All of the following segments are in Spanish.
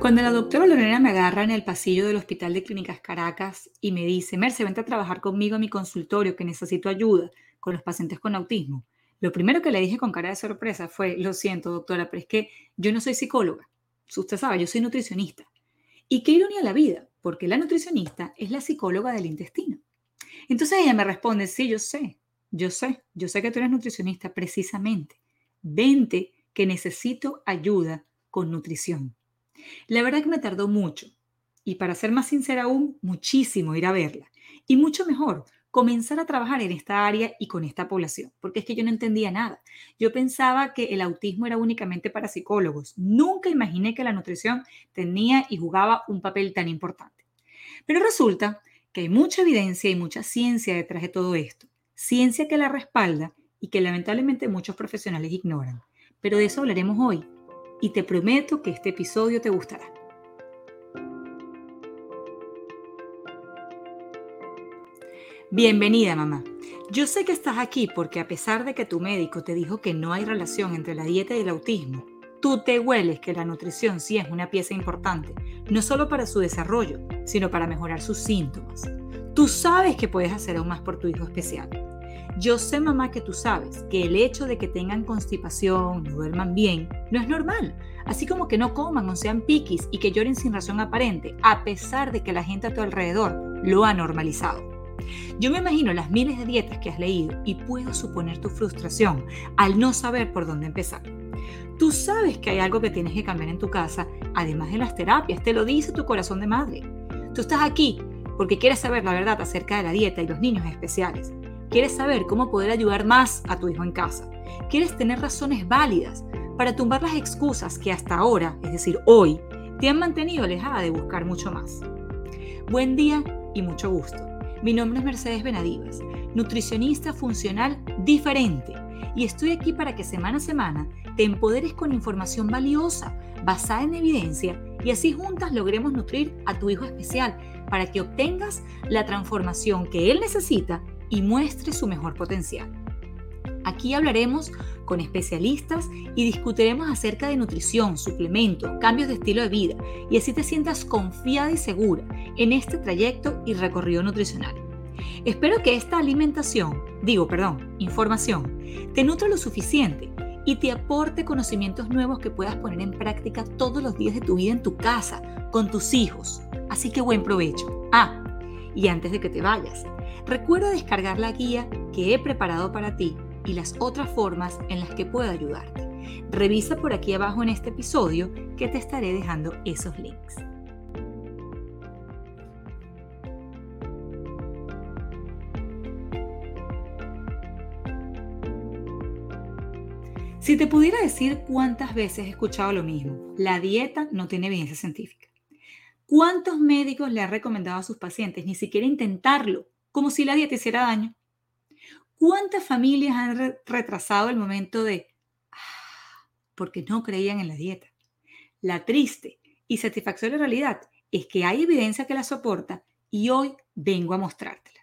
Cuando la doctora Lorena me agarra en el pasillo del Hospital de Clínicas Caracas y me dice, Merce, vente a trabajar conmigo a mi consultorio que necesito ayuda con los pacientes con autismo, lo primero que le dije con cara de sorpresa fue, lo siento doctora, pero es que yo no soy psicóloga. Usted sabe, yo soy nutricionista. Y qué ironía la vida, porque la nutricionista es la psicóloga del intestino. Entonces ella me responde, sí, yo sé, yo sé, yo sé que tú eres nutricionista precisamente. Vente que necesito ayuda con nutrición. La verdad que me tardó mucho y para ser más sincera aún, muchísimo ir a verla. Y mucho mejor, comenzar a trabajar en esta área y con esta población, porque es que yo no entendía nada. Yo pensaba que el autismo era únicamente para psicólogos. Nunca imaginé que la nutrición tenía y jugaba un papel tan importante. Pero resulta que hay mucha evidencia y mucha ciencia detrás de todo esto. Ciencia que la respalda y que lamentablemente muchos profesionales ignoran. Pero de eso hablaremos hoy y te prometo que este episodio te gustará. Bienvenida, mamá. Yo sé que estás aquí porque a pesar de que tu médico te dijo que no hay relación entre la dieta y el autismo, tú te hueles que la nutrición sí es una pieza importante, no solo para su desarrollo, sino para mejorar sus síntomas. Tú sabes que puedes hacer aún más por tu hijo especial. Yo sé, mamá, que tú sabes que el hecho de que tengan constipación, no duerman bien, no es normal. Así como que no coman o sean piquis y que lloren sin razón aparente, a pesar de que la gente a tu alrededor lo ha normalizado. Yo me imagino las miles de dietas que has leído y puedo suponer tu frustración al no saber por dónde empezar. Tú sabes que hay algo que tienes que cambiar en tu casa, además de las terapias, te lo dice tu corazón de madre. Tú estás aquí porque quieres saber la verdad acerca de la dieta y los niños especiales. Quieres saber cómo poder ayudar más a tu hijo en casa. Quieres tener razones válidas para tumbar las excusas que hasta ahora, es decir, hoy, te han mantenido alejada de buscar mucho más. Buen día y mucho gusto. Mi nombre es Mercedes Benadivas, nutricionista funcional diferente, y estoy aquí para que semana a semana te empoderes con información valiosa, basada en evidencia, y así juntas logremos nutrir a tu hijo especial para que obtengas la transformación que él necesita y muestre su mejor potencial. Aquí hablaremos con especialistas y discutiremos acerca de nutrición, suplemento, cambios de estilo de vida y así te sientas confiada y segura en este trayecto y recorrido nutricional. Espero que esta alimentación, digo, perdón, información, te nutra lo suficiente y te aporte conocimientos nuevos que puedas poner en práctica todos los días de tu vida en tu casa, con tus hijos. Así que buen provecho. Ah, y antes de que te vayas, recuerda descargar la guía que he preparado para ti y las otras formas en las que puedo ayudarte. Revisa por aquí abajo en este episodio que te estaré dejando esos links. Si te pudiera decir cuántas veces he escuchado lo mismo, la dieta no tiene evidencia científica. ¿Cuántos médicos le han recomendado a sus pacientes ni siquiera intentarlo, como si la dieta hiciera daño? ¿Cuántas familias han retrasado el momento de, ah, porque no creían en la dieta? La triste y satisfactoria realidad es que hay evidencia que la soporta y hoy vengo a mostrártela.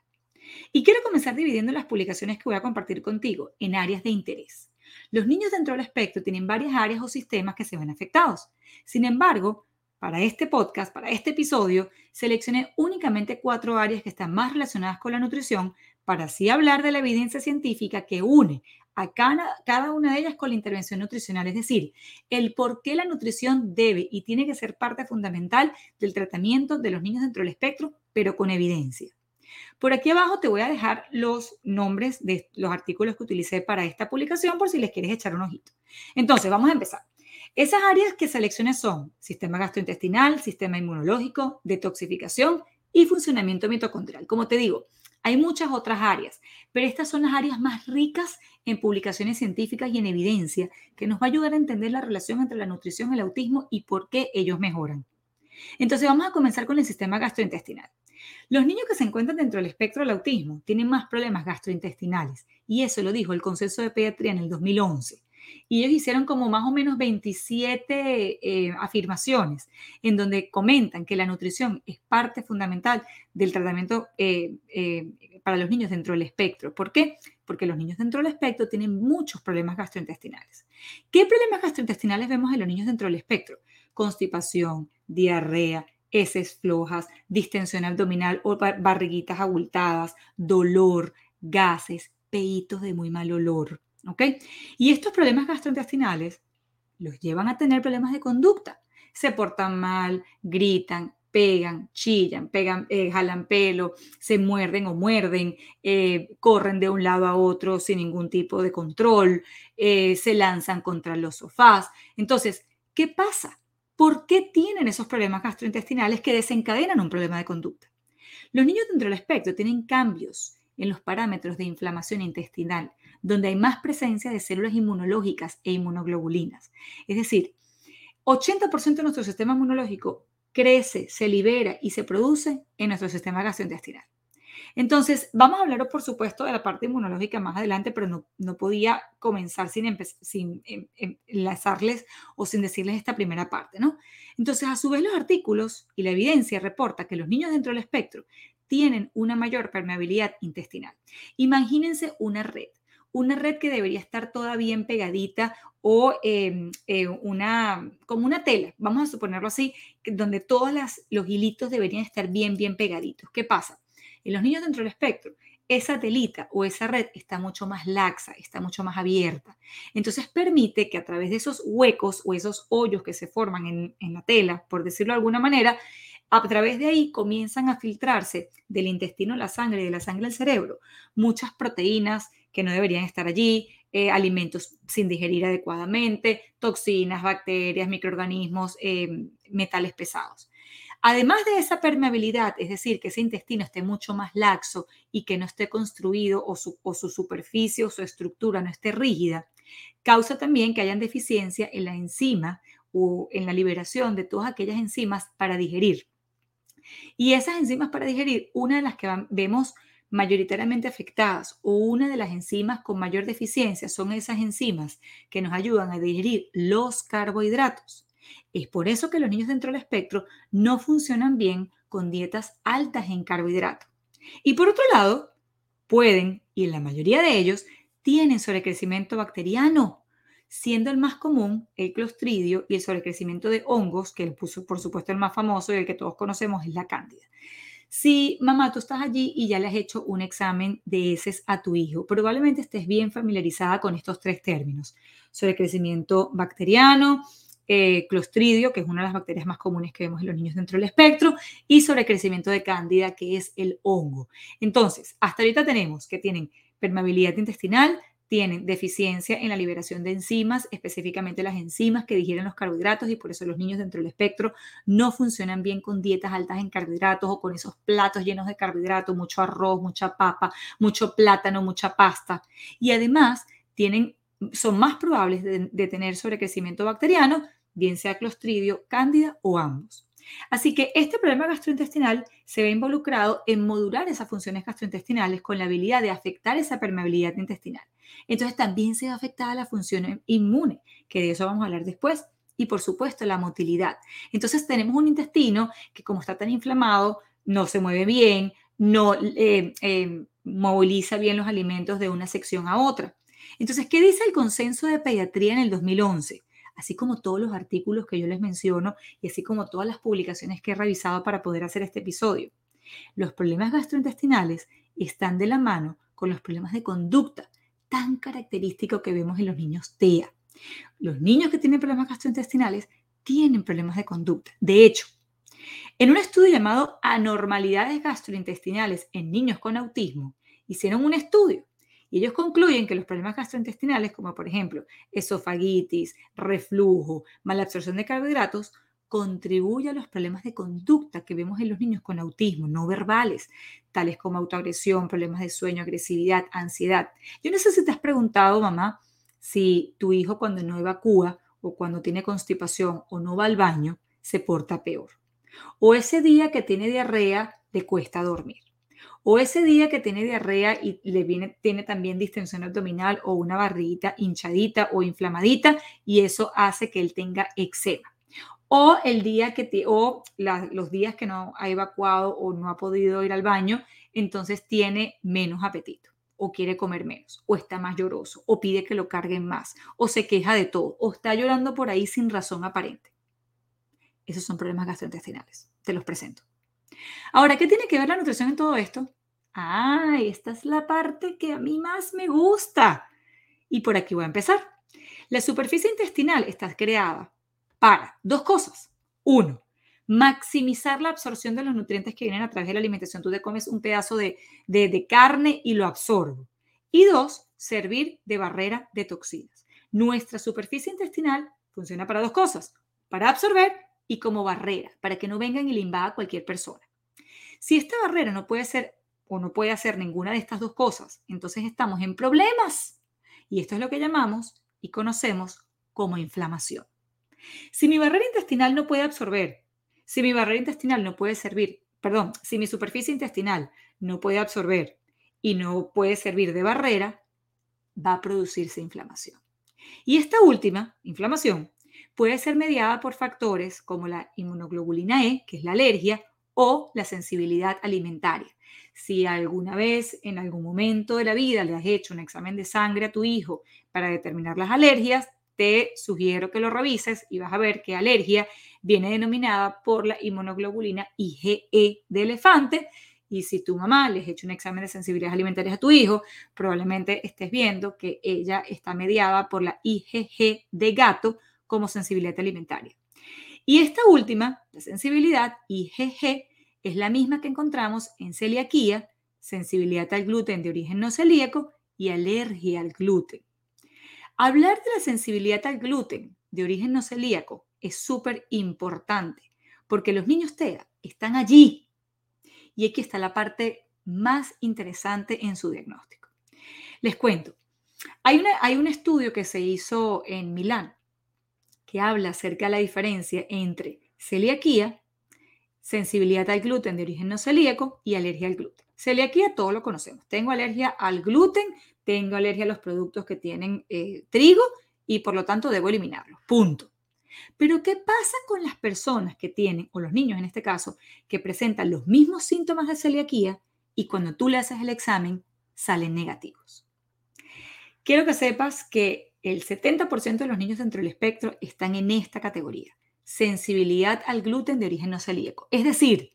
Y quiero comenzar dividiendo las publicaciones que voy a compartir contigo en áreas de interés. Los niños dentro del espectro tienen varias áreas o sistemas que se ven afectados. Sin embargo, para este podcast, para este episodio, seleccioné únicamente cuatro áreas que están más relacionadas con la nutrición para así hablar de la evidencia científica que une a cada, una de ellas con la intervención nutricional, es decir, el por qué la nutrición debe y tiene que ser parte fundamental del tratamiento de los niños dentro del espectro, pero con evidencia. Por aquí abajo te voy a dejar los nombres de los artículos que utilicé para esta publicación por si les quieres echar un ojito. Entonces, vamos a empezar. Esas áreas que seleccioné son sistema gastrointestinal, sistema inmunológico, detoxificación y funcionamiento mitocondrial. Como te digo, hay muchas otras áreas, pero estas son las áreas más ricas en publicaciones científicas y en evidencia que nos va a ayudar a entender la relación entre la nutrición el autismo y por qué ellos mejoran. Entonces vamos a comenzar con el sistema gastrointestinal. Los niños que se encuentran dentro del espectro del autismo tienen más problemas gastrointestinales y eso lo dijo el Consenso de Pediatría en el 2011. Y ellos hicieron como más o menos 27 eh, afirmaciones en donde comentan que la nutrición es parte fundamental del tratamiento eh, eh, para los niños dentro del espectro. ¿Por qué? Porque los niños dentro del espectro tienen muchos problemas gastrointestinales. ¿Qué problemas gastrointestinales vemos en los niños dentro del espectro? constipación, diarrea, heces flojas, distensión abdominal o barriguitas abultadas, dolor, gases, peitos de muy mal olor. ¿Ok? Y estos problemas gastrointestinales los llevan a tener problemas de conducta. Se portan mal, gritan, pegan, chillan, pegan, eh, jalan pelo, se muerden o muerden, eh, corren de un lado a otro sin ningún tipo de control, eh, se lanzan contra los sofás. Entonces, ¿qué pasa? ¿Por qué tienen esos problemas gastrointestinales que desencadenan un problema de conducta? Los niños dentro del espectro tienen cambios en los parámetros de inflamación intestinal, donde hay más presencia de células inmunológicas e inmunoglobulinas. Es decir, 80% de nuestro sistema inmunológico crece, se libera y se produce en nuestro sistema gastrointestinal. Entonces, vamos a hablar, por supuesto, de la parte inmunológica más adelante, pero no, no podía comenzar sin, sin em, enlazarles o sin decirles esta primera parte, ¿no? Entonces, a su vez, los artículos y la evidencia reporta que los niños dentro del espectro tienen una mayor permeabilidad intestinal. Imagínense una red una red que debería estar toda bien pegadita o em, eh, una, como una tela, vamos a suponerlo así, donde todos los hilitos deberían estar bien, bien pegaditos. ¿Qué pasa? En los niños dentro del espectro, esa telita o esa red está mucho más laxa, está mucho más abierta. Entonces permite que a través de esos huecos o esos hoyos que se forman en, la tela, por decirlo de alguna manera, a través de ahí comienzan a filtrarse del intestino a la sangre y de la sangre al cerebro muchas proteínas que no deberían estar allí, eh, alimentos sin digerir adecuadamente, toxinas, bacterias, microorganismos, eh, metales pesados. Además de esa permeabilidad, es decir, que ese intestino esté mucho más laxo y que no esté construido o su, o su superficie o su estructura no esté rígida, causa también que hayan deficiencia en la enzima o en la liberación de todas aquellas enzimas para digerir. Y esas enzimas para digerir, una de las que vemos mayoritariamente afectadas o una de las enzimas con mayor deficiencia son esas enzimas que nos ayudan a digerir los carbohidratos. Es por eso que los niños dentro del espectro no funcionan bien con dietas altas en carbohidratos. Y por otro lado, pueden, y la mayoría de ellos, tienen sobrecrecimiento bacteriano, siendo el más común el clostridio y el sobrecrecimiento de hongos, que por supuesto el más famoso y el que todos conocemos es la cándida. Si mamá, tú estás allí y ya le has hecho un examen de heces a tu hijo, probablemente estés bien familiarizada con estos tres términos. Sobrecrecimiento bacteriano, eh, clostridio, que es una de las bacterias más comunes que vemos en los niños dentro del espectro, y sobrecrecimiento de cándida, que es el hongo. Entonces, hasta ahorita tenemos que tienen permeabilidad intestinal, tienen deficiencia en la liberación de enzimas, específicamente las enzimas que digieren los carbohidratos y por eso los niños dentro del espectro no funcionan bien con dietas altas en carbohidratos o con esos platos llenos de carbohidratos, mucho arroz, mucha papa, mucho plátano, mucha pasta. Y además tienen, son más probables de, de tener sobrecrecimiento bacteriano, bien sea clostridio, cándida o ambos. Así que este problema gastrointestinal se ve involucrado en modular esas funciones gastrointestinales con la habilidad de afectar esa permeabilidad intestinal. Entonces también se ve afectada la función inmune, que de eso vamos a hablar después, y por supuesto la motilidad. Entonces tenemos un intestino que como está tan inflamado, no se mueve bien, no eh, eh, moviliza bien los alimentos de una sección a otra. Entonces, ¿qué dice el consenso de pediatría en el 2011? Así como todos los artículos que yo les menciono y así como todas las publicaciones que he revisado para poder hacer este episodio. Los problemas gastrointestinales están de la mano con los problemas de conducta tan característicos que vemos en los niños TEA. Los niños que tienen problemas gastrointestinales tienen problemas de conducta. De hecho, en un estudio llamado Anormalidades gastrointestinales en niños con autismo, hicieron un estudio y ellos concluyen que los problemas gastrointestinales, como por ejemplo esofagitis, reflujo, mala absorción de carbohidratos, contribuyen a los problemas de conducta que vemos en los niños con autismo, no verbales, tales como autoagresión, problemas de sueño, agresividad, ansiedad. Yo no sé si te has preguntado, mamá, si tu hijo cuando no evacúa o cuando tiene constipación o no va al baño, se porta peor. O ese día que tiene diarrea, le cuesta dormir. O ese día que tiene diarrea y le viene, tiene también distensión abdominal o una barriguita hinchadita o inflamadita y eso hace que él tenga eczema. O el día que te, o los días que no ha evacuado o no ha podido ir al baño, entonces tiene menos apetito o quiere comer menos, o está más lloroso, o pide que lo carguen más, o se queja de todo, o está llorando por ahí sin razón aparente. esos son problemas gastrointestinales. Te los presento. Ahora, ¿qué tiene que ver la nutrición en todo esto? Ah, esta es la parte que a mí más me gusta. Y por aquí voy a empezar. La superficie intestinal está creada para dos cosas. Uno, maximizar la absorción de los nutrientes que vienen a través de la alimentación. Tú te comes un pedazo de, de, carne y lo absorbo. Y dos, servir de barrera de toxinas. Nuestra superficie intestinal funciona para dos cosas, para absorber y como barrera, para que no vengan y le invada cualquier persona. Si esta barrera no puede ser o no puede hacer ninguna de estas dos cosas, entonces estamos en problemas. Y esto es lo que llamamos y conocemos como inflamación. Si mi barrera intestinal no puede absorber, si mi barrera intestinal no puede servir, perdón, si mi superficie intestinal no puede absorber y no puede servir de barrera, va a producirse inflamación. Y esta última, inflamación, puede ser mediada por factores como la inmunoglobulina E, que es la alergia, o la sensibilidad alimentaria. Si alguna vez, en algún momento de la vida, le has hecho un examen de sangre a tu hijo para determinar las alergias, te sugiero que lo revises y vas a ver que alergia viene denominada por la inmunoglobulina IgE de elefante. Y si tu mamá le has hecho un examen de sensibilidad alimentaria a tu hijo, probablemente estés viendo que ella está mediada por la IgG de gato como sensibilidad alimentaria. Y esta última, la sensibilidad IgG, es la misma que encontramos en celiaquía, sensibilidad al gluten de origen no celíaco y alergia al gluten. Hablar de la sensibilidad al gluten de origen no celíaco es súper importante porque los niños TEA están allí y aquí está la parte más interesante en su diagnóstico. Les cuento, hay, hay un estudio que se hizo en Milán que habla acerca de la diferencia entre celiaquía, sensibilidad al gluten de origen no celíaco y alergia al gluten. Celiaquía todos lo conocemos. Tengo alergia al gluten, tengo alergia a los productos que tienen eh, trigo y por lo tanto debo eliminarlos. Punto. Pero ¿qué pasa con las personas que tienen, o los niños en este caso, que presentan los mismos síntomas de celiaquía y cuando tú le haces el examen salen negativos? Quiero que sepas que el 70% de los niños dentro del espectro están en esta categoría, sensibilidad al gluten de origen no celíaco. Es decir,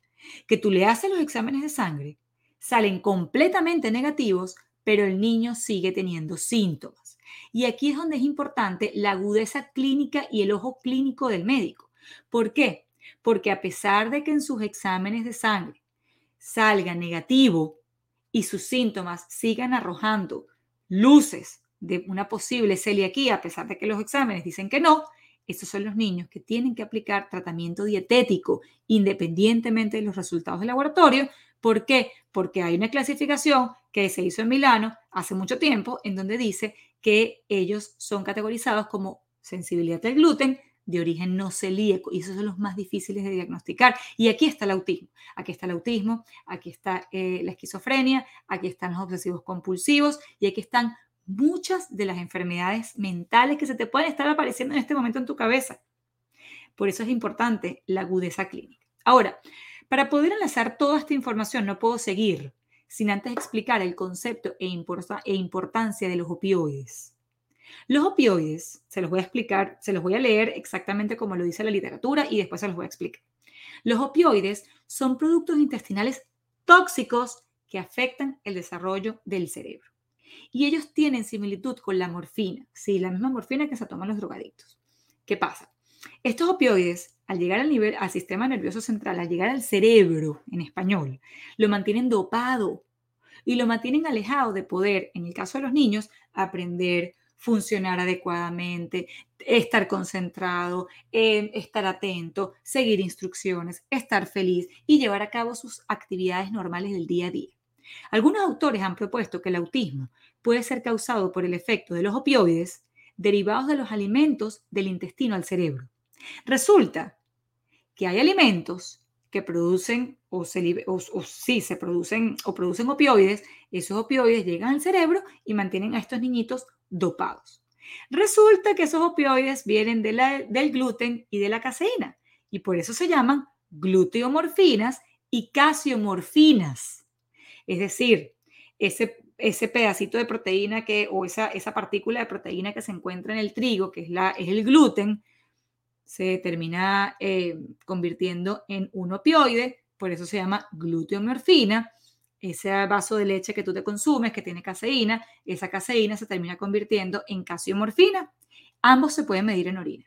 que tú le haces los exámenes de sangre, salen completamente negativos, pero el niño sigue teniendo síntomas. Y aquí es donde es importante la agudeza clínica y el ojo clínico del médico. ¿Por qué? Porque a pesar de que en sus exámenes de sangre salga negativo y sus síntomas sigan arrojando luces de una posible celiaquía, a pesar de que los exámenes dicen que no, estos son los niños que tienen que aplicar tratamiento dietético independientemente de los resultados del laboratorio. ¿Por qué? Porque hay una clasificación que se hizo en Milano hace mucho tiempo en donde dice que ellos son categorizados como sensibilidad al gluten de origen no celíaco y esos son los más difíciles de diagnosticar. Y aquí está el autismo, aquí está el autismo, aquí está eh, la esquizofrenia, aquí están los obsesivos compulsivos y aquí están muchas de las enfermedades mentales que se te pueden estar apareciendo en este momento en tu cabeza. Por eso es importante la agudeza clínica. Ahora, para poder enlazar toda esta información, no puedo seguir sin antes explicar el concepto e, e importancia de los opioides. Los opioides, se los voy a explicar, se los voy a leer exactamente como lo dice la literatura y después se los voy a explicar. Los opioides son productos intestinales tóxicos que afectan el desarrollo del cerebro y ellos tienen similitud con la morfina, sí, la misma morfina que se toman los drogadictos. ¿Qué pasa? Estos opioides, al llegar al nivel, al sistema nervioso central, al llegar al cerebro en español, lo mantienen dopado y lo mantienen alejado de poder, en el caso de los niños, aprender, funcionar adecuadamente, estar concentrado, em, estar atento, seguir instrucciones, estar feliz y llevar a cabo sus actividades normales del día a día. Algunos autores han propuesto que el autismo puede ser causado por el efecto de los opioides derivados de los alimentos del intestino al cerebro. Resulta que hay alimentos que producen o, se, se producen o producen opioides, esos opioides llegan al cerebro y mantienen a estos niñitos dopados. Resulta que esos opioides vienen del gluten y de la caseína y por eso se llaman gluteomorfinas y casiomorfinas. Es decir, ese, ese pedacito de proteína que, o esa, esa partícula de proteína que se encuentra en el trigo, que es, la, es el gluten, se termina eh, convirtiendo en un opioide, por eso se llama gluteomorfina. Ese vaso de leche que tú te consumes, que tiene caseína, esa caseína se termina convirtiendo en casiomorfina. Ambos se pueden medir en orina.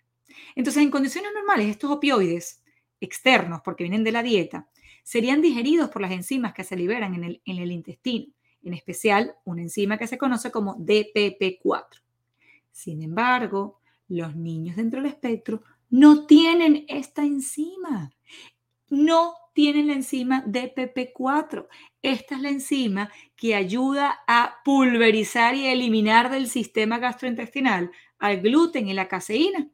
Entonces, en condiciones normales, estos opioides externos, porque vienen de la dieta, serían digeridos por las enzimas que se liberan en el, intestino, en especial una enzima que se conoce como DPP4. Sin embargo, los niños dentro del espectro no tienen esta enzima. No tienen la enzima DPP4. Esta es la enzima que ayuda a pulverizar y eliminar del sistema gastrointestinal al gluten y la caseína.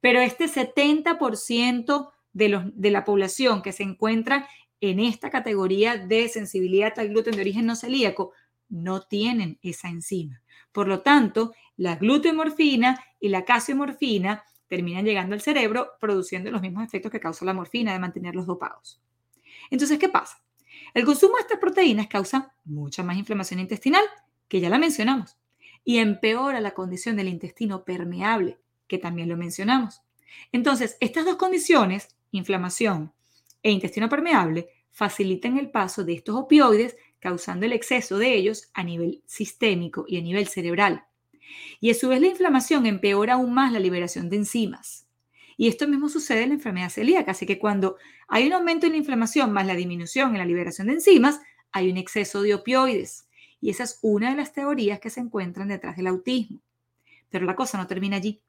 Pero este 70% de, de la población que se encuentra en esta categoría de sensibilidad al gluten de origen no celíaco no tienen esa enzima. Por lo tanto, la gluteomorfina y la casiomorfina terminan llegando al cerebro produciendo los mismos efectos que causa la morfina de mantenerlos dopados. Entonces, ¿qué pasa? El consumo de estas proteínas causa mucha más inflamación intestinal, que ya la mencionamos, y empeora la condición del intestino permeable, que también lo mencionamos. Entonces, estas dos condiciones, inflamación e intestino permeable, facilitan el paso de estos opioides, causando el exceso de ellos a nivel sistémico y a nivel cerebral. Y a su vez la inflamación empeora aún más la liberación de enzimas. Y esto mismo sucede en la enfermedad celíaca, así que cuando hay un aumento en la inflamación más la disminución en la liberación de enzimas, hay un exceso de opioides. Y esa es una de las teorías que se encuentran detrás del autismo. Pero la cosa no termina allí.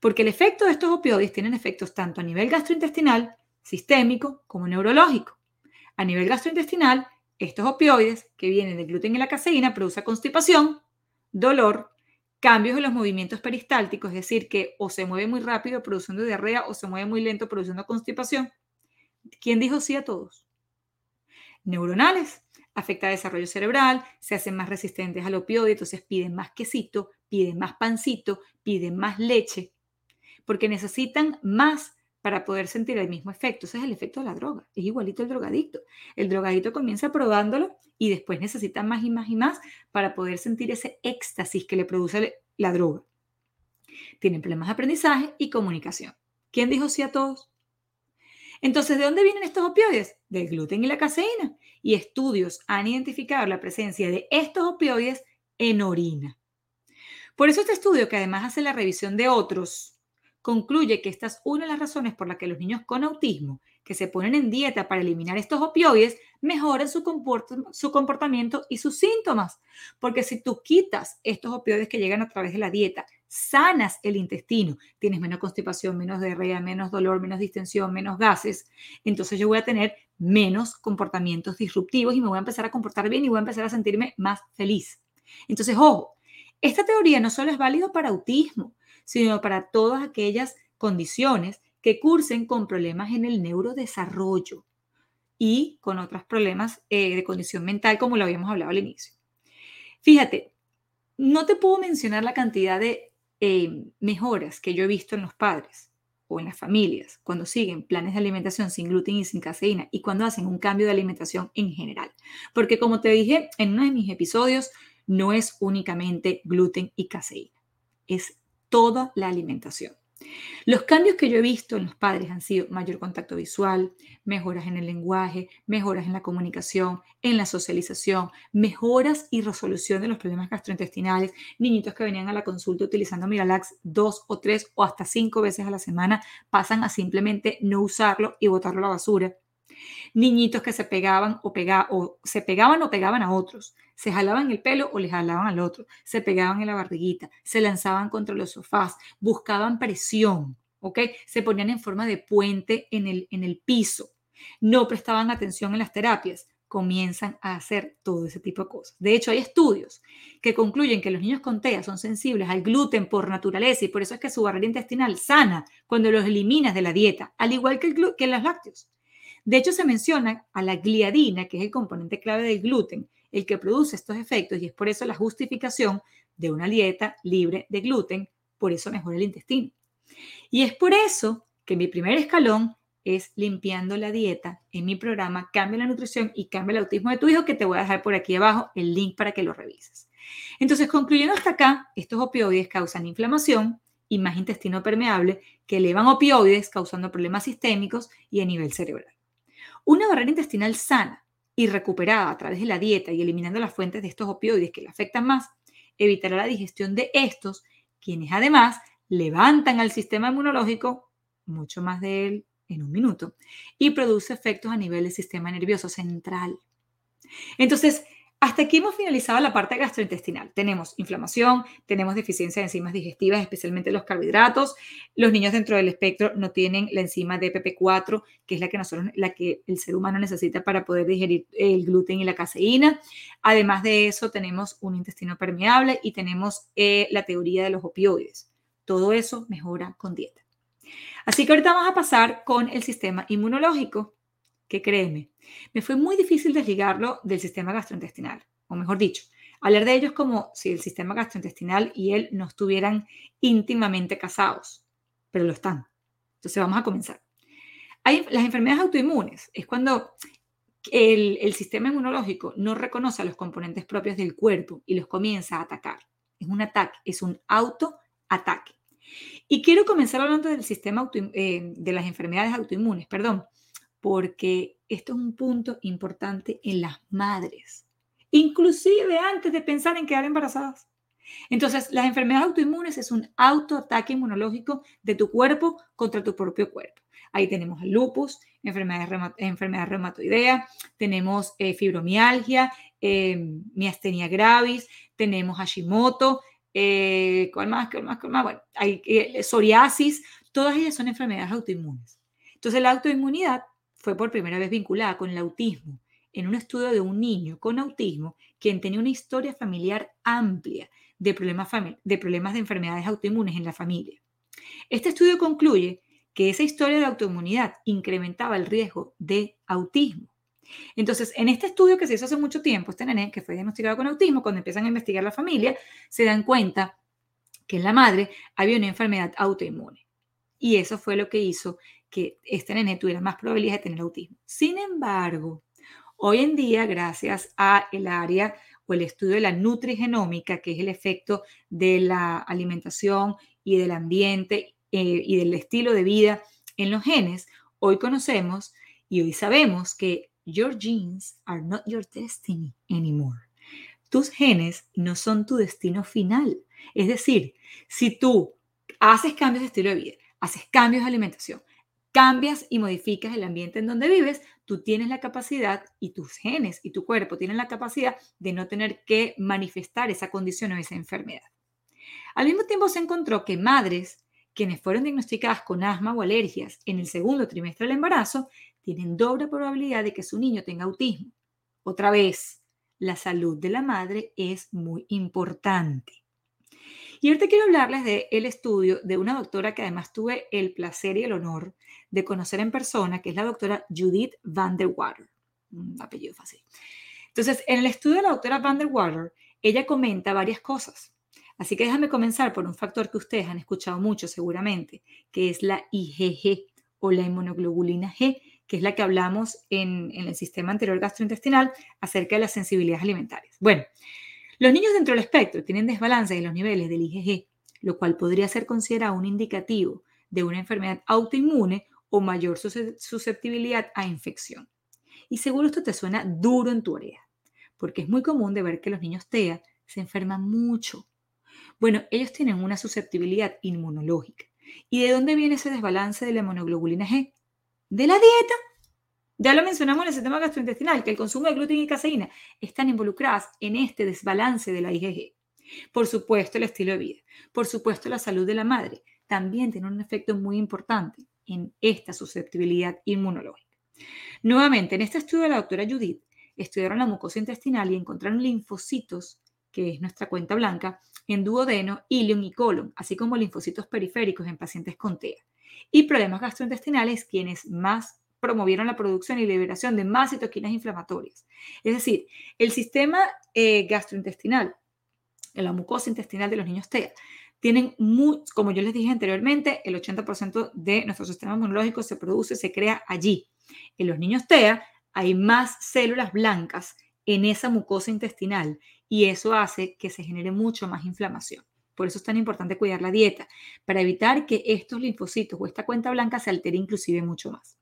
Porque el efecto de estos opioides tienen efectos tanto a nivel gastrointestinal, sistémico, como neurológico. A nivel gastrointestinal, estos opioides que vienen del gluten y la caseína producen constipación, dolor, cambios en los movimientos peristálticos, es decir, que o se mueve muy rápido produciendo diarrea o se mueve muy lento produciendo constipación. ¿Quién dijo sí a todos? Neuronales, afecta desarrollo cerebral, se hacen más resistentes al opioide, entonces piden más quesito, piden más pancito, piden más leche, porque necesitan más para poder sentir el mismo efecto. Ese es el efecto de la droga. Es igualito el drogadicto. El drogadicto comienza probándolo y después necesita más y más y más para poder sentir ese éxtasis que le produce la droga. Tienen problemas de aprendizaje y comunicación. ¿Quién dijo sí a todos? Entonces, ¿de dónde vienen estos opioides? Del gluten y la caseína. Y estudios han identificado la presencia de estos opioides en orina. Por eso este estudio, que además hace la revisión de otros concluye que esta es una de las razones por las que los niños con autismo que se ponen en dieta para eliminar estos opioides mejoran su, comportamiento y sus síntomas. Porque si tú quitas estos opioides que llegan a través de la dieta, sanas el intestino, tienes menos constipación, menos diarrea, menos dolor, menos distensión, menos gases, entonces yo voy a tener menos comportamientos disruptivos y me voy a empezar a comportar bien y voy a empezar a sentirme más feliz. Entonces, ojo, esta teoría no solo es válida para autismo, sino para todas aquellas condiciones que cursen con problemas en el neurodesarrollo y con otros problemas eh, de condición mental, como lo habíamos hablado al inicio. Fíjate, no te puedo mencionar la cantidad de eh, mejoras que yo he visto en los padres o en las familias cuando siguen planes de alimentación sin gluten y sin caseína y cuando hacen un cambio de alimentación en general. Porque como te dije en uno de mis episodios, no es únicamente gluten y caseína, es toda la alimentación. Los cambios que yo he visto en los padres han sido mayor contacto visual, mejoras en el lenguaje, mejoras en la comunicación, en la socialización, mejoras y resolución de los problemas gastrointestinales, niñitos que venían a la consulta utilizando Miralax dos o tres o hasta cinco veces a la semana pasan a simplemente no usarlo y botarlo a la basura niñitos que se pegaban o, o se pegaban o pegaban a otros, se jalaban el pelo o les jalaban al otro, se pegaban en la barriguita, se lanzaban contra los sofás, buscaban presión, ¿ok? Se ponían en forma de puente en el, en el piso, no prestaban atención en las terapias, comienzan a hacer todo ese tipo de cosas. De hecho, hay estudios que concluyen que los niños con TEA son sensibles al gluten por naturaleza y por eso es que su barrera intestinal sana cuando los eliminas de la dieta, al igual que, el que los lácteos. De hecho, se menciona a la gliadina, que es el componente clave del gluten, el que produce estos efectos, y es por eso la justificación de una dieta libre de gluten, por eso mejora el intestino. Y es por eso que mi primer escalón es limpiando la dieta en mi programa Cambia la nutrición y cambia el autismo de tu hijo, que te voy a dejar por aquí abajo el link para que lo revises. Entonces, concluyendo hasta acá, estos opioides causan inflamación y más intestino permeable que elevan opioides causando problemas sistémicos y a nivel cerebral. Una barrera intestinal sana y recuperada a través de la dieta y eliminando las fuentes de estos opioides que le afectan más, evitará la digestión de estos, quienes además levantan al sistema inmunológico, mucho más de él en un minuto, y produce efectos a nivel del sistema nervioso central. Entonces, hasta aquí hemos finalizado la parte gastrointestinal. Tenemos inflamación, tenemos deficiencia de enzimas digestivas, especialmente los carbohidratos. Los niños dentro del espectro no tienen la enzima DPP4, que es la que, nosotros, la que el ser humano necesita para poder digerir el gluten y la caseína. Además de eso, tenemos un intestino permeable y tenemos eh, la teoría de los opioides. Todo eso mejora con dieta. Así que ahorita vamos a pasar con el sistema inmunológico créeme, me fue muy difícil desligarlo del sistema gastrointestinal, o mejor dicho, hablar de ellos como si el sistema gastrointestinal y él no estuvieran íntimamente casados, pero lo están. Entonces vamos a comenzar. Hay, las enfermedades autoinmunes es cuando el, el sistema inmunológico no reconoce a los componentes propios del cuerpo y los comienza a atacar. Es un ataque, es un autoataque. Y quiero comenzar hablando del sistema eh, de las enfermedades autoinmunes, perdón, porque esto es un punto importante en las madres, inclusive antes de pensar en quedar embarazadas. Entonces, las enfermedades autoinmunes es un autoataque inmunológico de tu cuerpo contra tu propio cuerpo. Ahí tenemos el lupus, enfermedad, enfermedad reumatoidea, tenemos eh, fibromialgia, eh, miastenia gravis, tenemos Hashimoto, eh, ¿cuál más? ¿Cuál más? ¿Cuál más? Bueno, hay eh, psoriasis, todas ellas son enfermedades autoinmunes. Entonces, la autoinmunidad fue por primera vez vinculada con el autismo en un estudio de un niño con autismo quien tenía una historia familiar amplia de problemas, de enfermedades autoinmunes en la familia. Este estudio concluye que esa historia de autoinmunidad incrementaba el riesgo de autismo. Entonces, en este estudio que se hizo hace mucho tiempo, este nene que fue diagnosticado con autismo, cuando empiezan a investigar la familia, se dan cuenta que en la madre había una enfermedad autoinmune. Y eso fue lo que hizo que este nene tuviera más probabilidad de tener autismo. Sin embargo, hoy en día, gracias a el área o el estudio de la nutrigenómica, que es el efecto de la alimentación y del ambiente eh, y del estilo de vida en los genes, hoy conocemos y hoy sabemos que your genes are not your destiny anymore. Tus genes no son tu destino final. Es decir, si tú haces cambios de estilo de vida, haces cambios de alimentación, cambias y modificas el ambiente en donde vives, tú tienes la capacidad y tus genes y tu cuerpo tienen la capacidad de no tener que manifestar esa condición o esa enfermedad. Al mismo tiempo se encontró que madres quienes fueron diagnosticadas con asma o alergias en el segundo trimestre del embarazo tienen doble probabilidad de que su niño tenga autismo. Otra vez, la salud de la madre es muy importante. Y ahorita quiero hablarles del el estudio de una doctora que además tuve el placer y el honor de conocer en persona, que es la doctora Judith van der Water. Un apellido fácil. Entonces, en el estudio de la doctora van der Water, ella comenta varias cosas. Así que déjame comenzar por un factor que ustedes han escuchado mucho seguramente, que es la IgG o la inmunoglobulina G, que es la que hablamos en, en el sistema anterior gastrointestinal acerca de las sensibilidades alimentarias. Bueno, los niños dentro del espectro tienen desbalance en los niveles del IgG, lo cual podría ser considerado un indicativo de una enfermedad autoinmune o mayor susceptibilidad a infección. Y seguro esto te suena duro en tu oreja, porque es muy común de ver que los niños TEA se enferman mucho. Bueno, ellos tienen una susceptibilidad inmunológica. ¿Y de dónde viene ese desbalance de la hemoglobina G? De la dieta. Ya lo mencionamos en el sistema gastrointestinal, que el consumo de gluten y caseína están involucradas en este desbalance de la IgG. Por supuesto, el estilo de vida. Por supuesto, la salud de la madre también tiene un efecto muy importante en esta susceptibilidad inmunológica. Nuevamente, en este estudio de la doctora Judith, estudiaron la mucosa intestinal y encontraron linfocitos, que es nuestra cuenta blanca, en duodeno, ilion y colon, así como linfocitos periféricos en pacientes con TEA. Y problemas gastrointestinales, quienes más promovieron la producción y liberación de más citoquinas inflamatorias. Es decir, el sistema eh, gastrointestinal, la mucosa intestinal de los niños TEA, tienen, como yo les dije anteriormente, el 80% de nuestro sistema inmunológico se produce, se crea allí. En los niños TEA hay más células blancas en esa mucosa intestinal y eso hace que se genere mucho más inflamación. Por eso es tan importante cuidar la dieta, para evitar que estos linfocitos o esta cuenta blanca se altere inclusive mucho más.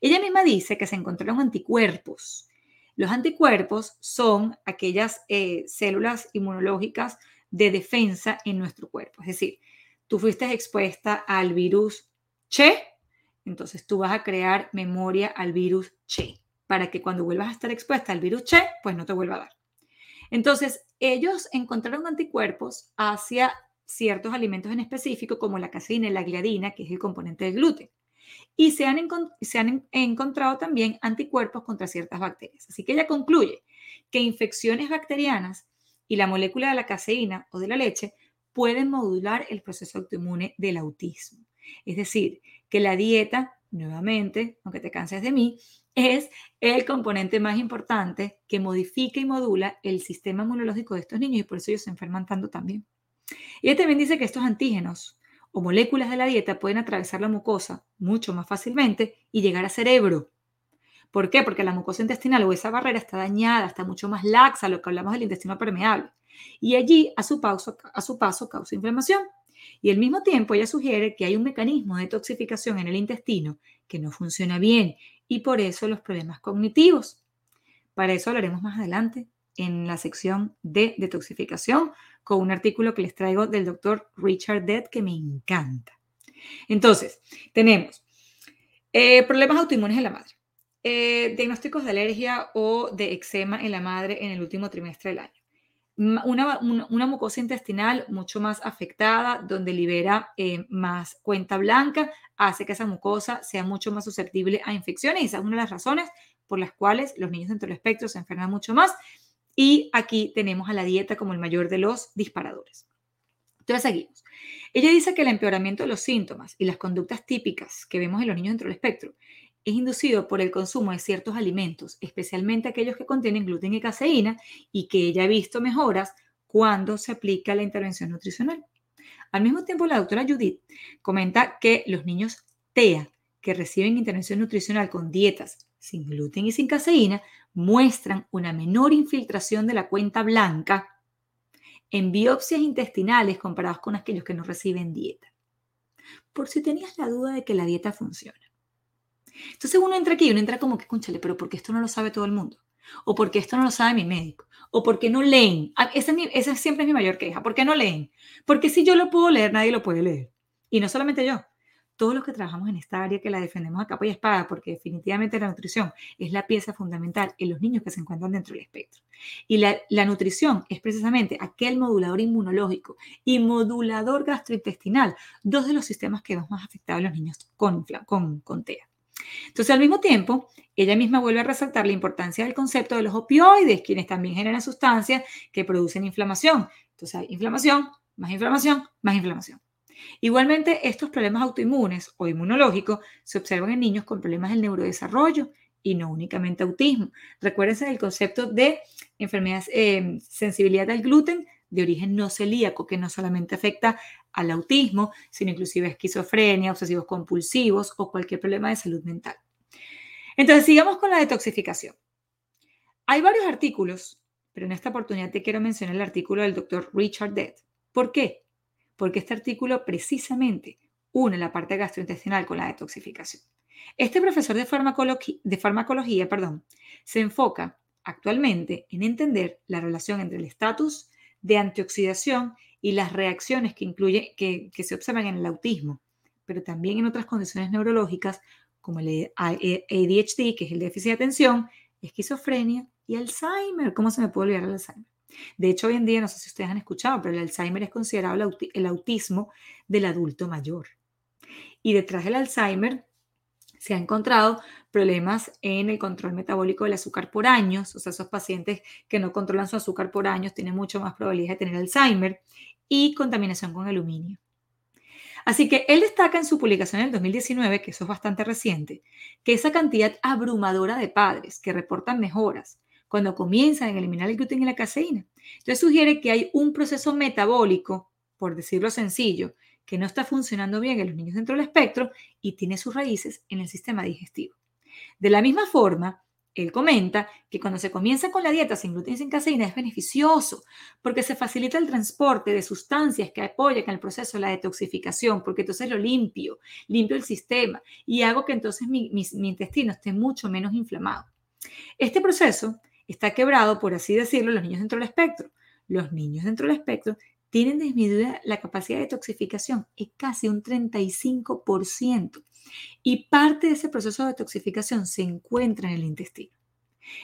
Ella misma dice que se encontraron anticuerpos. Los anticuerpos son aquellas eh, células inmunológicas de defensa en nuestro cuerpo. Es decir, tú fuiste expuesta al virus Che, entonces tú vas a crear memoria al virus Che, para que cuando vuelvas a estar expuesta al virus Che, pues no te vuelva a dar. Entonces, ellos encontraron anticuerpos hacia ciertos alimentos en específico, como la caseína y la gliadina, que es el componente del gluten. Y se han, encontrado también anticuerpos contra ciertas bacterias. Así que ella concluye que infecciones bacterianas y la molécula de la caseína o de la leche pueden modular el proceso autoinmune del autismo. Es decir, que la dieta, nuevamente, aunque te canses de mí, es el componente más importante que modifica y modula el sistema inmunológico de estos niños y por eso ellos se enferman tanto también. Ella también dice que estos antígenos o moléculas de la dieta pueden atravesar la mucosa mucho más fácilmente y llegar al cerebro. ¿Por qué? Porque la mucosa intestinal o esa barrera está dañada, está mucho más laxa, lo que hablamos del intestino permeable. Y allí, a su, paso, a su paso, causa inflamación. Y al mismo tiempo, ella sugiere que hay un mecanismo de toxificación en el intestino que no funciona bien y por eso los problemas cognitivos. Para eso hablaremos más adelante en la sección de detoxificación con un artículo que les traigo del doctor Richard Dead que me encanta. Entonces, tenemos eh, problemas autoinmunes en la madre, eh, diagnósticos de alergia o de eczema en la madre en el último trimestre del año. Una, mucosa intestinal mucho más afectada, donde libera eh, más cuenta blanca, hace que esa mucosa sea mucho más susceptible a infecciones y esa es una de las razones por las cuales los niños dentro del espectro se enferman mucho más. Y aquí tenemos a la dieta como el mayor de los disparadores. Entonces seguimos. Ella dice que el empeoramiento de los síntomas y las conductas típicas que vemos en los niños dentro del espectro es inducido por el consumo de ciertos alimentos, especialmente aquellos que contienen gluten y caseína, y que ella ha visto mejoras cuando se aplica la intervención nutricional. Al mismo tiempo, la doctora Judith comenta que los niños TEA que reciben intervención nutricional con dietas sin gluten y sin caseína muestran una menor infiltración de la cuenta blanca en biopsias intestinales comparados con aquellos que no reciben dieta. Por si tenías la duda de que la dieta funciona. Entonces uno entra aquí y uno entra como que, conchale, pero porque esto no lo sabe todo el mundo? ¿O porque esto no lo sabe mi médico? ¿O porque no leen? Ah, esa, es siempre es mi mayor queja. ¿Por qué no leen? Porque si yo lo puedo leer, nadie lo puede leer. Y no solamente yo, todos los que trabajamos en esta área que la defendemos a capa y espada, porque definitivamente la nutrición es la pieza fundamental en los niños que se encuentran dentro del espectro. Y la, nutrición es precisamente aquel modulador inmunológico y modulador gastrointestinal, dos de los sistemas que vemos más afectados en los niños con, con, con TEA. Entonces, al mismo tiempo, ella misma vuelve a resaltar la importancia del concepto de los opioides, quienes también generan sustancias que producen inflamación. Entonces, hay inflamación, más inflamación, más inflamación. Igualmente, estos problemas autoinmunes o inmunológicos se observan en niños con problemas del neurodesarrollo y no únicamente autismo. Recuérdense del concepto de enfermedad, eh, sensibilidad al gluten de origen no celíaco, que no solamente afecta al autismo, sino inclusive esquizofrenia, obsesivos compulsivos o cualquier problema de salud mental. Entonces, sigamos con la detoxificación. Hay varios artículos, pero en esta oportunidad te quiero mencionar el artículo del doctor Richard Dead. ¿Por qué? Porque este artículo precisamente une la parte gastrointestinal con la detoxificación. Este profesor de farmacología, perdón, se enfoca actualmente en entender la relación entre el estatus de antioxidación y las reacciones que, incluye, que, se observan en el autismo, pero también en otras condiciones neurológicas como el ADHD, que es el déficit de atención, esquizofrenia y Alzheimer. ¿Cómo se me puede olvidar el Alzheimer? De hecho, hoy en día, no sé si ustedes han escuchado, pero el Alzheimer es considerado el autismo del adulto mayor. Y detrás del Alzheimer se ha encontrado problemas en el control metabólico del azúcar por años, o sea, esos pacientes que no controlan su azúcar por años tienen mucho más probabilidad de tener Alzheimer y contaminación con aluminio. Así que él destaca en su publicación en el 2019, que eso es bastante reciente, que esa cantidad abrumadora de padres que reportan mejoras cuando comienzan a eliminar el gluten y la caseína. Entonces sugiere que hay un proceso metabólico, por decirlo sencillo, que no está funcionando bien en los niños dentro del espectro y tiene sus raíces en el sistema digestivo. De la misma forma, Él comenta que cuando se comienza con la dieta sin gluten y sin caseína es beneficioso porque se facilita el transporte de sustancias que apoyan el proceso de la detoxificación, porque entonces lo limpio, limpio el sistema y hago que entonces mi, mi intestino esté mucho menos inflamado. Este proceso está quebrado, por así decirlo, los niños dentro del espectro. Los niños dentro del espectro tienen disminuida la capacidad de detoxificación es casi un 35%. Y parte de ese proceso de detoxificación se encuentra en el intestino.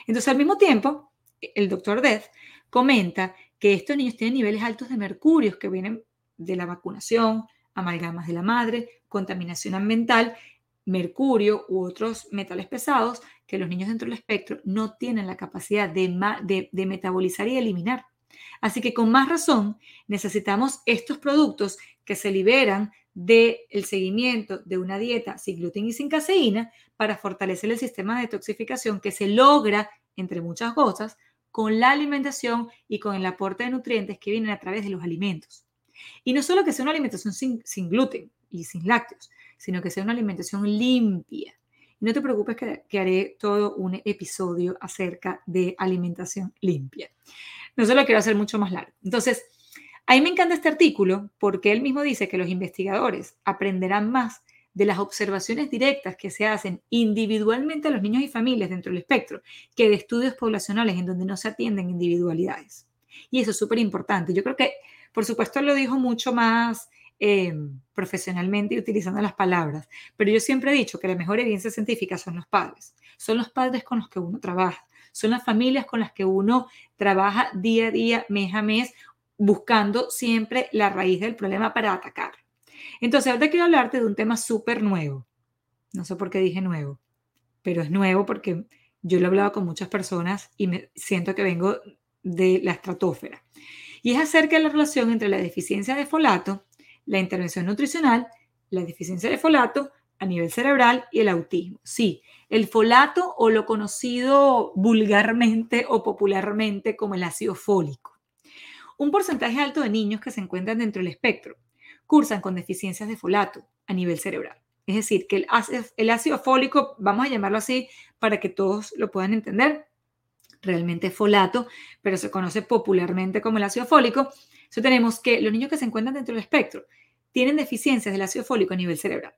Entonces, al mismo tiempo, el doctor Death comenta que estos niños tienen niveles altos de mercurio que vienen de la vacunación, amalgamas de la madre, contaminación ambiental, mercurio u otros metales pesados que los niños dentro del espectro no tienen la capacidad de, de metabolizar y eliminar. Así que con más razón necesitamos estos productos que se liberan del seguimiento de una dieta sin gluten y sin caseína para fortalecer el sistema de detoxificación que se logra, entre muchas cosas, con la alimentación y con el aporte de nutrientes que vienen a través de los alimentos. Y no solo que sea una alimentación sin, gluten y sin lácteos, sino que sea una alimentación limpia. No te preocupes que haré todo un episodio acerca de alimentación limpia. No se lo quiero hacer mucho más largo. Entonces, a mí me encanta este artículo porque él mismo dice que los investigadores aprenderán más de las observaciones directas que se hacen individualmente a los niños y familias dentro del espectro que de estudios poblacionales en donde no se atienden individualidades. Y eso es súper importante. Yo creo que, por supuesto, lo dijo mucho más eh, profesionalmente y utilizando las palabras, pero yo siempre he dicho que la mejor evidencia científica son los padres. Son los padres con los que uno trabaja son las familias con las que uno trabaja día a día, mes a mes, buscando siempre la raíz del problema para atacar. Entonces, ahora quiero hablarte de un tema súper nuevo. No sé por qué dije nuevo, pero es nuevo porque yo lo he hablado con muchas personas y me siento que vengo de la estratosfera. Y es acerca de la relación entre la deficiencia de folato, la intervención nutricional, la deficiencia de folato a nivel cerebral y el autismo. Sí, el folato o lo conocido vulgarmente o popularmente como el ácido fólico. Un porcentaje alto de niños que se encuentran dentro del espectro cursan con deficiencias de folato a nivel cerebral. Es decir, que el ácido, fólico, vamos a llamarlo así para que todos lo puedan entender, realmente es folato, pero se conoce popularmente como el ácido fólico. Eso tenemos que los niños que se encuentran dentro del espectro tienen deficiencias del ácido fólico a nivel cerebral.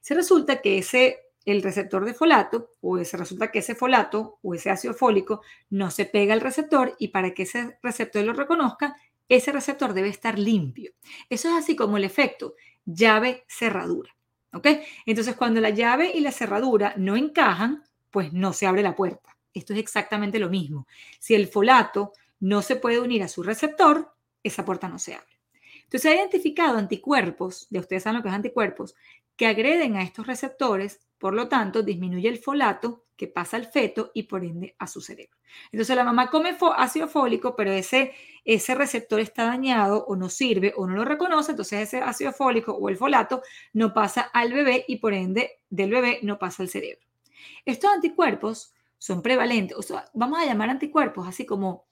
Se resulta que ese el receptor de folato, o se resulta que ese folato o ese ácido fólico no se pega al receptor y para que ese receptor lo reconozca, ese receptor debe estar limpio. Eso es así como el efecto llave-cerradura. ¿Ok? Entonces, cuando la llave y la cerradura no encajan, pues no se abre la puerta. Esto es exactamente lo mismo. Si el folato no se puede unir a su receptor, esa puerta no se abre. Entonces, ha identificado anticuerpos, de ustedes saben lo que es anticuerpos, que agreden a estos receptores por lo tanto, disminuye el folato que pasa al feto y por ende a su cerebro. Entonces la mamá come ácido fólico, pero ese, ese receptor está dañado o no sirve o no lo reconoce, entonces ese ácido fólico o el folato no pasa al bebé y por ende del bebé no pasa al cerebro. Estos anticuerpos son prevalentes, o sea, vamos a llamar anticuerpos así como,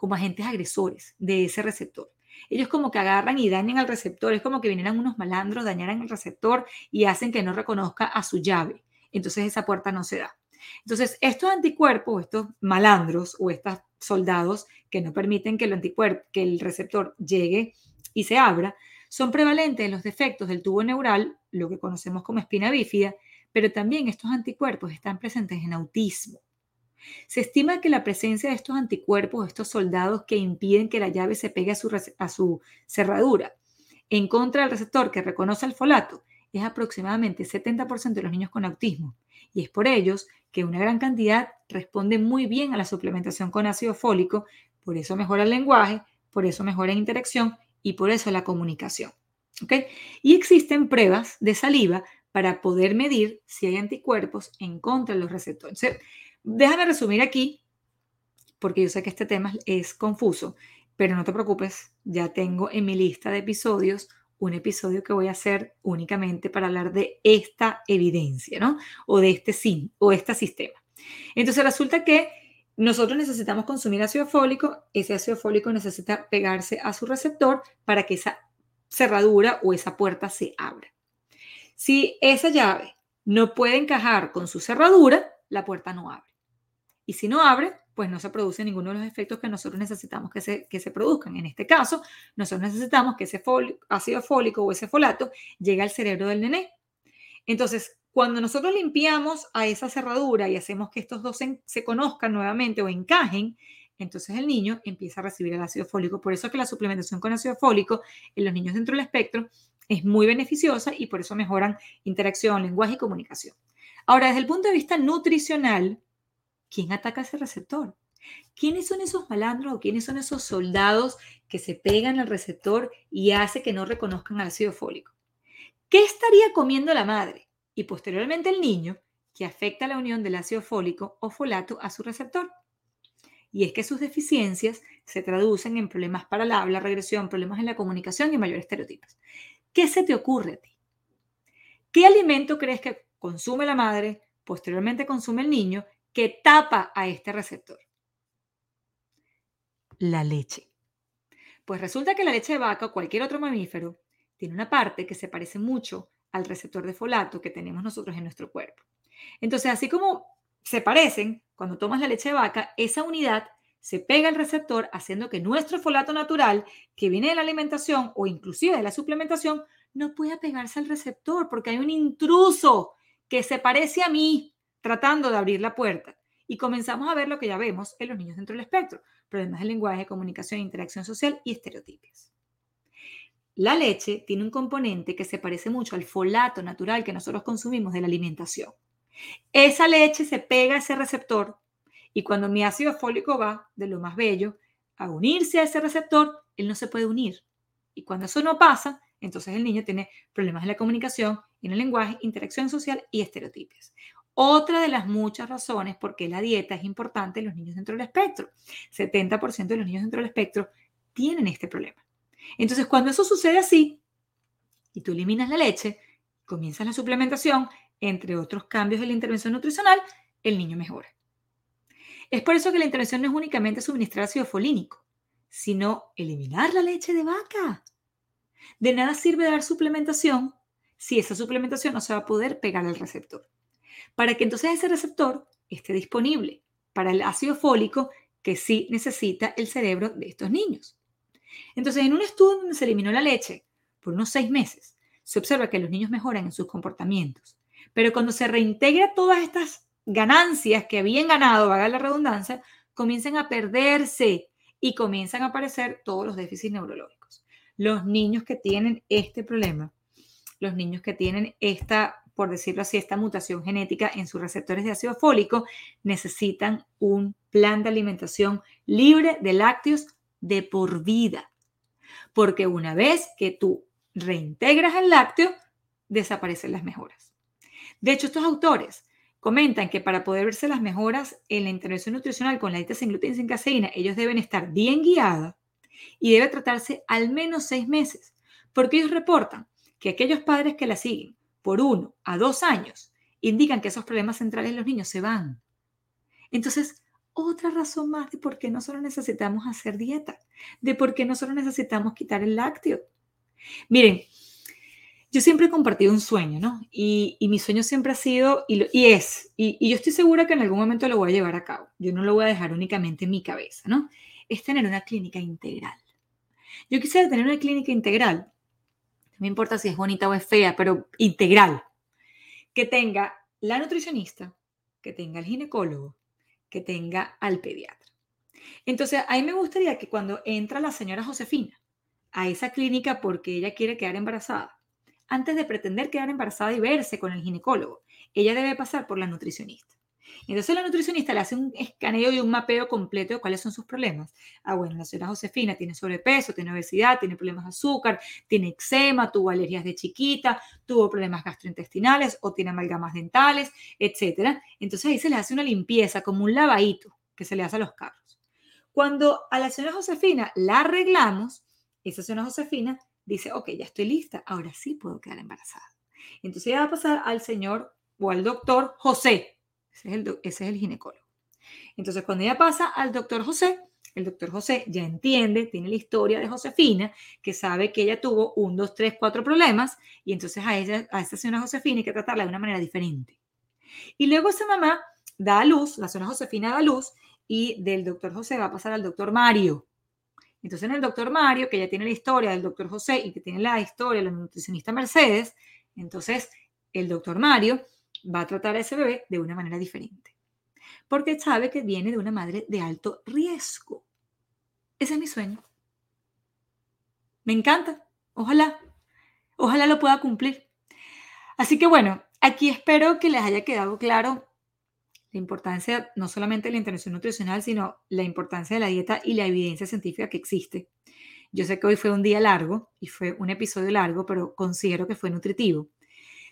como agentes agresores de ese receptor ellos como que agarran y dañan al receptor, es como que vinieran unos malandros, dañaran el receptor y hacen que no reconozca a su llave. Entonces esa puerta no se da. Entonces, estos anticuerpos, estos malandros o estos soldados que no permiten que el anticuerpo, que el receptor llegue y se abra, son prevalentes en los defectos del tubo neural, lo que conocemos como espina bífida, pero también estos anticuerpos están presentes en autismo. Se estima que la presencia de estos anticuerpos, estos soldados que impiden que la llave se pegue a su, cerradura, en contra del receptor que reconoce el folato, es aproximadamente 70% de los niños con autismo. Y es por ellos que una gran cantidad responde muy bien a la suplementación con ácido fólico, por eso mejora el lenguaje, por eso mejora la interacción y por eso la comunicación. Y existen pruebas de saliva para poder medir si hay anticuerpos en contra de los receptores. Déjame resumir aquí, porque yo sé que este tema es confuso, pero no te preocupes, ya tengo en mi lista de episodios un episodio que voy a hacer únicamente para hablar de esta evidencia, ¿no? O de este sim, o este sistema. Entonces resulta que nosotros necesitamos consumir ácido fólico, ese ácido fólico necesita pegarse a su receptor para que esa cerradura o esa puerta se abra. Si esa llave no puede encajar con su cerradura, la puerta no abre. Y si no abre, pues no se produce ninguno de los efectos que nosotros necesitamos que se, que se produzcan. En este caso, nosotros necesitamos que ese ácido fólico o ese folato llegue al cerebro del nené. Entonces, cuando nosotros limpiamos a esa cerradura y hacemos que estos dos se, conozcan nuevamente o encajen, entonces el niño empieza a recibir el ácido fólico. Por eso que la suplementación con ácido fólico en los niños dentro del espectro es muy beneficiosa y por eso mejoran interacción, lenguaje y comunicación. Ahora, desde el punto de vista nutricional, ¿quién ataca ese receptor? ¿Quiénes son esos malandros o quiénes son esos soldados que se pegan al receptor y hace que no reconozcan el ácido fólico? ¿Qué estaría comiendo la madre y posteriormente el niño que afecta la unión del ácido fólico o folato a su receptor? Y es que sus deficiencias se traducen en problemas para la habla, regresión, problemas en la comunicación y mayores estereotipos. ¿Qué se te ocurre a ti? ¿Qué alimento crees que consume la madre, posteriormente consume el niño, que tapa a este receptor? La leche. Pues resulta que la leche de vaca o cualquier otro mamífero tiene una parte que se parece mucho al receptor de folato que tenemos nosotros en nuestro cuerpo. Entonces, así como se parecen, cuando tomas la leche de vaca, esa unidad se pega al receptor haciendo que nuestro folato natural, que viene de la alimentación o inclusive de la suplementación, no pueda pegarse al receptor porque hay un intruso que se parece a mí tratando de abrir la puerta. Y comenzamos a ver lo que ya vemos en los niños dentro del espectro, problemas de lenguaje, comunicación, interacción social y estereotipos. La leche tiene un componente que se parece mucho al folato natural que nosotros consumimos de la alimentación. Esa leche se pega a ese receptor y cuando mi ácido fólico va de lo más bello a unirse a ese receptor, él no se puede unir. Y cuando eso no pasa, entonces el niño tiene problemas en la comunicación, en el lenguaje, interacción social y estereotipos. Otra de las muchas razones por qué la dieta es importante en los niños dentro del espectro. 70% de los niños dentro del espectro tienen este problema. Entonces, cuando eso sucede así, y tú eliminas la leche, comienzas la suplementación, entre otros cambios de la intervención nutricional, el niño mejora. Es por eso que la intervención no es únicamente suministrar ácido folínico, sino eliminar la leche de vaca. De nada sirve dar suplementación si esa suplementación no se va a poder pegar al receptor. Para que entonces ese receptor esté disponible para el ácido fólico que sí necesita el cerebro de estos niños. Entonces, en un estudio donde se eliminó la leche por unos seis meses, se observa que los niños mejoran en sus comportamientos. Pero cuando se reintegra todas estas ganancias que habían ganado, vaga la redundancia, comienzan a perderse y comienzan a aparecer todos los déficits neurológicos. Los niños que tienen este problema, los niños que tienen esta, por decirlo así, esta mutación genética en sus receptores de ácido fólico, necesitan un plan de alimentación libre de lácteos de por vida. Porque una vez que tú reintegras el lácteo, desaparecen las mejoras. De hecho, estos autores comentan que para poder verse las mejoras en la intervención nutricional con la dieta sin gluten y sin caseína, ellos deben estar bien guiados y debe tratarse al menos seis meses, porque ellos reportan que aquellos padres que la siguen por uno a dos años indican que esos problemas centrales en los niños se van. Entonces, otra razón más de por qué nosotros necesitamos hacer dieta, de por qué nosotros necesitamos quitar el lácteo. Miren, yo siempre he compartido un sueño, ¿no? Y, mi sueño siempre ha sido, y, es, y, yo estoy segura que en algún momento lo voy a llevar a cabo. Yo no lo voy a dejar únicamente en mi cabeza, ¿no? Es tener una clínica integral. Yo quisiera tener una clínica integral, me importa si es bonita o es fea, pero integral, que tenga la nutricionista, que tenga el ginecólogo, que tenga al pediatra. Entonces, a mí me gustaría que cuando entra la señora Josefina a esa clínica porque ella quiere quedar embarazada, antes de pretender quedar embarazada y verse con el ginecólogo, ella debe pasar por la nutricionista. Entonces la nutricionista le hace un escaneo y un mapeo completo de cuáles son sus problemas. Ah, bueno, la señora Josefina tiene sobrepeso, tiene obesidad, tiene problemas de azúcar, tiene eczema, tuvo alergias de chiquita, tuvo problemas gastrointestinales o tiene amalgamas dentales, etc. Entonces ahí se le hace una limpieza, como un lavadito que se le hace a los carros. Cuando a la señora Josefina la arreglamos, esa señora Josefina dice, ok, ya estoy lista, ahora sí puedo quedar embarazada. Entonces ella va a pasar al señor o al doctor José, ese es el, ese es el ginecólogo. Entonces cuando ella pasa al doctor José, el doctor José ya entiende, tiene la historia de Josefina, que sabe que ella tuvo un, dos, tres, cuatro problemas, y entonces a ella, a esta señora Josefina hay que tratarla de una manera diferente. Y luego esa mamá da a luz, la zona Josefina da a luz, y del doctor José va a pasar al doctor Mario. Entonces, en el doctor Mario, que ya tiene la historia del doctor José y que tiene la historia de la nutricionista Mercedes, entonces el doctor Mario va a tratar a ese bebé de una manera diferente. Porque sabe que viene de una madre de alto riesgo. Ese es mi sueño. Me encanta. Ojalá. Ojalá lo pueda cumplir. Así que bueno, aquí espero que les haya quedado claro la importancia no solamente de la intervención nutricional, sino la importancia de la dieta y la evidencia científica que existe. Yo sé que hoy fue un día largo y fue un episodio largo, pero considero que fue nutritivo.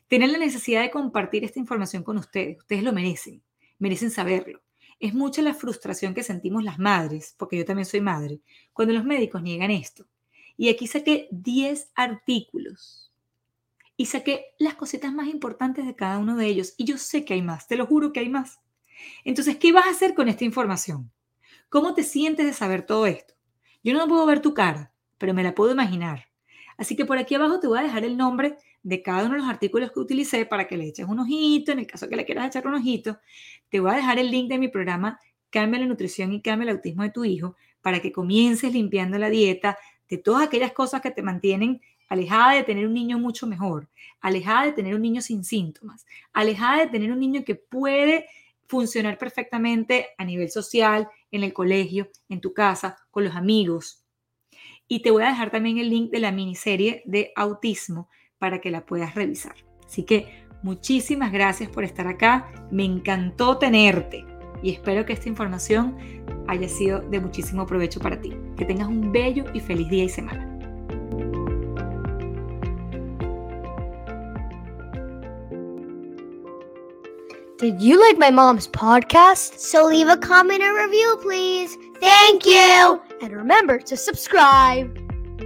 Tienen la necesidad de compartir esta información con ustedes. Ustedes lo merecen, merecen saberlo. Es mucha la frustración que sentimos las madres, porque yo también soy madre, cuando los médicos niegan esto. Y aquí saqué 10 artículos y saqué las cositas más importantes de cada uno de ellos. Y yo sé que hay más, te lo juro que hay más. Entonces, ¿qué vas a hacer con esta información? ¿Cómo te sientes de saber todo esto? Yo no puedo ver tu cara, pero me la puedo imaginar. Así que por aquí abajo te voy a dejar el nombre de cada uno de los artículos que utilicé para que le eches un ojito, en el caso que le quieras echar un ojito. Te voy a dejar el link de mi programa Cambia la nutrición y cambia el autismo de tu hijo para que comiences limpiando la dieta de todas aquellas cosas que te mantienen alejada de tener un niño mucho mejor, alejada de tener un niño sin síntomas, alejada de tener un niño que puede funcionar perfectamente a nivel social, en el colegio, en tu casa, con los amigos. Y te voy a dejar también el link de la miniserie de autismo para que la puedas revisar. Así que muchísimas gracias por estar acá. Me encantó tenerte y espero que esta información haya sido de muchísimo provecho para ti. Que tengas un bello y feliz día y semana. Did you like my mom's podcast? So leave a comment or review, please. Thank you. And remember to subscribe.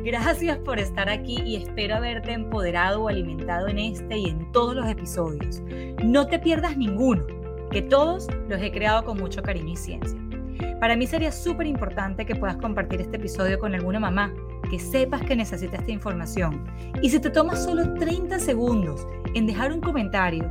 Gracias por estar aquí y espero haberte empoderado o alimentado en este y en todos los episodios. No te pierdas ninguno, que todos los he creado con mucho cariño y ciencia. Para mí sería súper importante que puedas compartir este episodio con alguna mamá, que sepas que necesita esta información. Y si te tomas solo 30 segundos en dejar un comentario,